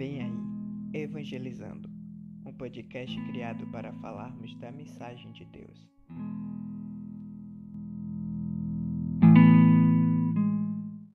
Vem aí, Evangelizando, um podcast criado para falarmos da mensagem de Deus.